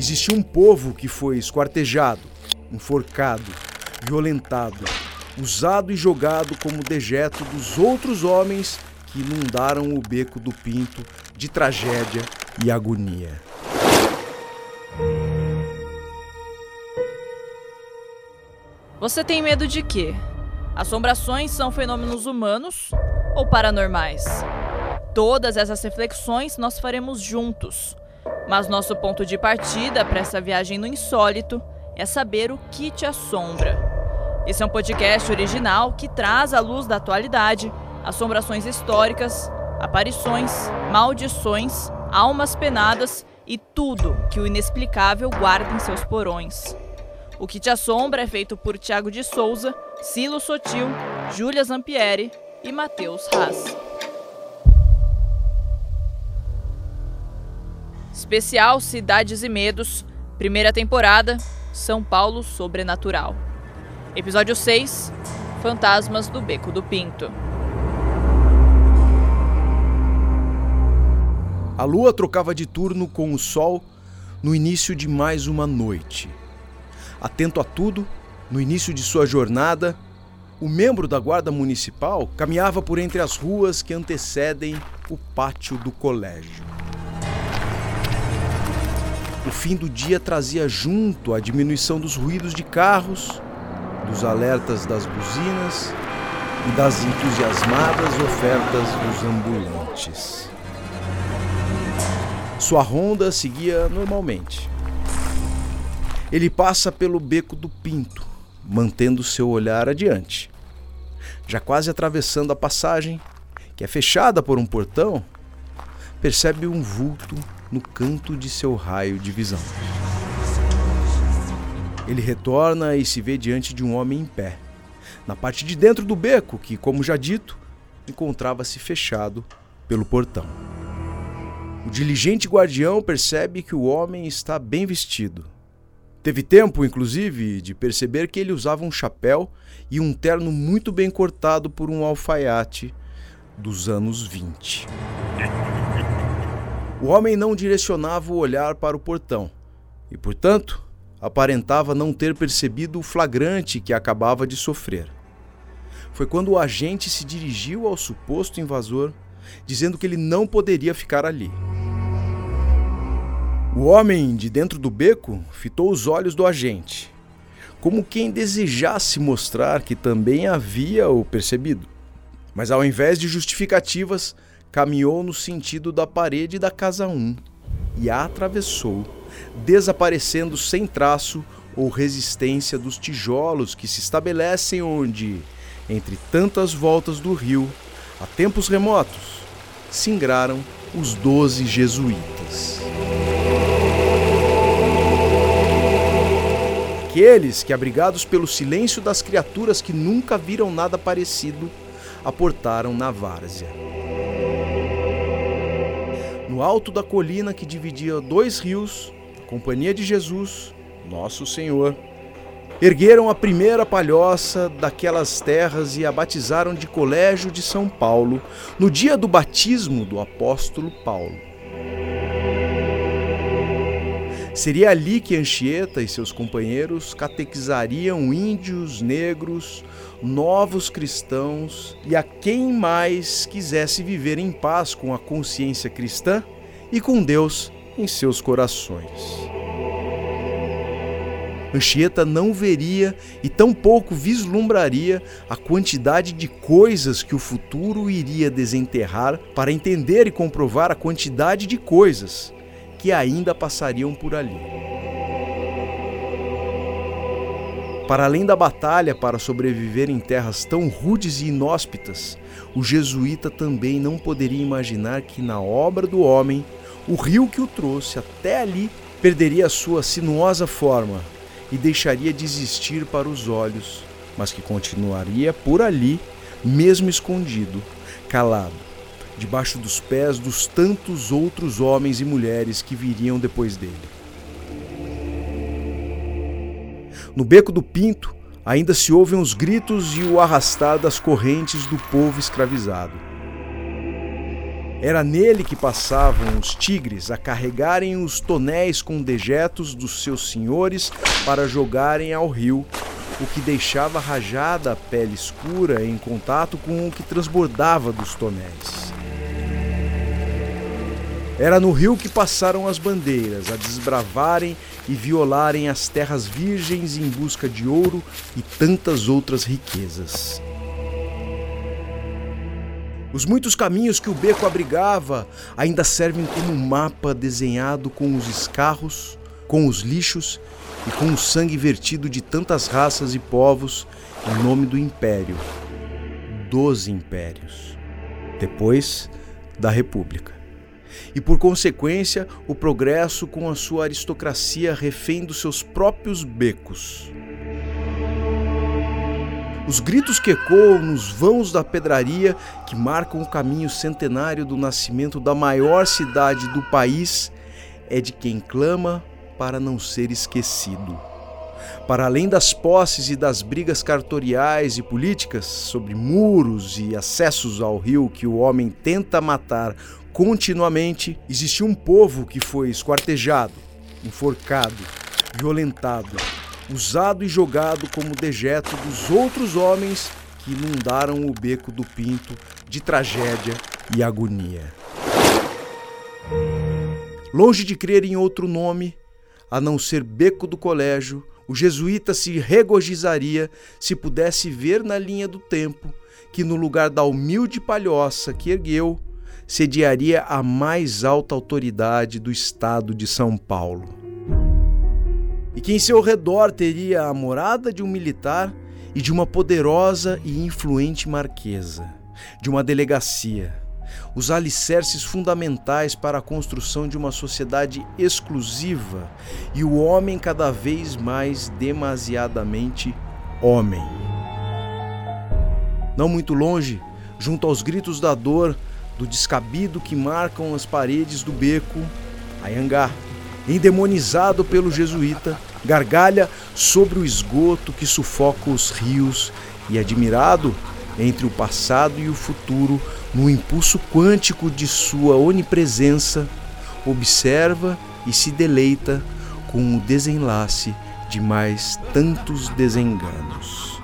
Existia um povo que foi esquartejado, enforcado, violentado, usado e jogado como dejeto dos outros homens que inundaram o beco do Pinto de tragédia e agonia. Você tem medo de quê? Assombrações são fenômenos humanos ou paranormais? Todas essas reflexões nós faremos juntos. Mas nosso ponto de partida para essa viagem no insólito é saber o que te assombra. Esse é um podcast original que traz à luz da atualidade assombrações históricas, aparições, maldições, almas penadas e tudo que o inexplicável guarda em seus porões. O que te assombra é feito por Tiago de Souza, Silo Sotil, Júlia Zampieri e Matheus Haas. Especial Cidades e Medos, primeira temporada, São Paulo Sobrenatural. Episódio 6 Fantasmas do Beco do Pinto. A lua trocava de turno com o sol no início de mais uma noite. Atento a tudo, no início de sua jornada, o membro da Guarda Municipal caminhava por entre as ruas que antecedem o pátio do colégio. O fim do dia trazia junto a diminuição dos ruídos de carros, dos alertas das buzinas e das entusiasmadas ofertas dos ambulantes. Sua ronda seguia normalmente. Ele passa pelo beco do Pinto, mantendo seu olhar adiante. Já quase atravessando a passagem, que é fechada por um portão, percebe um vulto no canto de seu raio de visão. Ele retorna e se vê diante de um homem em pé, na parte de dentro do beco, que, como já dito, encontrava-se fechado pelo portão. O diligente guardião percebe que o homem está bem vestido. Teve tempo, inclusive, de perceber que ele usava um chapéu e um terno muito bem cortado por um alfaiate dos anos 20. O homem não direcionava o olhar para o portão e, portanto, aparentava não ter percebido o flagrante que acabava de sofrer. Foi quando o agente se dirigiu ao suposto invasor, dizendo que ele não poderia ficar ali. O homem de dentro do beco fitou os olhos do agente, como quem desejasse mostrar que também havia o percebido. Mas ao invés de justificativas, caminhou no sentido da parede da casa 1 e a atravessou, desaparecendo sem traço ou resistência dos tijolos que se estabelecem onde, entre tantas voltas do rio, a tempos remotos, singraram os doze jesuítas. Aqueles que, abrigados pelo silêncio das criaturas que nunca viram nada parecido, aportaram na várzea no alto da colina que dividia dois rios, a Companhia de Jesus, Nosso Senhor, ergueram a primeira palhoça daquelas terras e a batizaram de Colégio de São Paulo no dia do batismo do apóstolo Paulo. Seria ali que Anchieta e seus companheiros catequizariam índios, negros, novos cristãos e a quem mais quisesse viver em paz com a consciência cristã e com Deus em seus corações. Anchieta não veria e tampouco vislumbraria a quantidade de coisas que o futuro iria desenterrar para entender e comprovar a quantidade de coisas que ainda passariam por ali. Para além da batalha para sobreviver em terras tão rudes e inóspitas, o jesuíta também não poderia imaginar que na obra do homem, o rio que o trouxe até ali perderia sua sinuosa forma e deixaria de existir para os olhos, mas que continuaria por ali, mesmo escondido, calado, debaixo dos pés dos tantos outros homens e mulheres que viriam depois dele. No beco do Pinto ainda se ouvem os gritos e o arrastar das correntes do povo escravizado. Era nele que passavam os tigres a carregarem os tonéis com dejetos dos seus senhores para jogarem ao rio, o que deixava rajada a pele escura em contato com o que transbordava dos tonéis. Era no rio que passaram as bandeiras a desbravarem e violarem as terras virgens em busca de ouro e tantas outras riquezas. Os muitos caminhos que o beco abrigava ainda servem como um mapa desenhado com os escarros, com os lixos e com o sangue vertido de tantas raças e povos em nome do império, dos impérios, depois da república. E por consequência, o progresso com a sua aristocracia refém dos seus próprios becos. Os gritos que ecoam nos vãos da pedraria que marcam o caminho centenário do nascimento da maior cidade do país é de quem clama para não ser esquecido. Para além das posses e das brigas cartoriais e políticas sobre muros e acessos ao rio que o homem tenta matar continuamente, existiu um povo que foi esquartejado, enforcado, violentado, usado e jogado como dejeto dos outros homens que inundaram o beco do Pinto de tragédia e agonia. Longe de crer em outro nome, a não ser Beco do Colégio, o jesuíta se regozijaria se pudesse ver na linha do tempo que, no lugar da humilde palhoça que ergueu, sediaria a mais alta autoridade do estado de São Paulo. E que em seu redor teria a morada de um militar e de uma poderosa e influente marquesa, de uma delegacia, os alicerces fundamentais para a construção de uma sociedade exclusiva e o homem cada vez mais demasiadamente homem. Não muito longe, junto aos gritos da dor, do descabido que marcam as paredes do beco, Ayangá endemonizado pelo jesuíta, gargalha sobre o esgoto que sufoca os rios e, admirado entre o passado e o futuro, no impulso quântico de sua onipresença, observa e se deleita com o desenlace de mais tantos desenganos.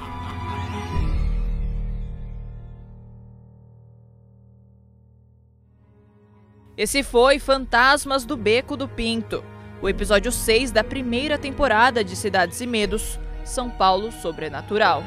Esse foi Fantasmas do Beco do Pinto, o episódio 6 da primeira temporada de Cidades e Medos, São Paulo Sobrenatural.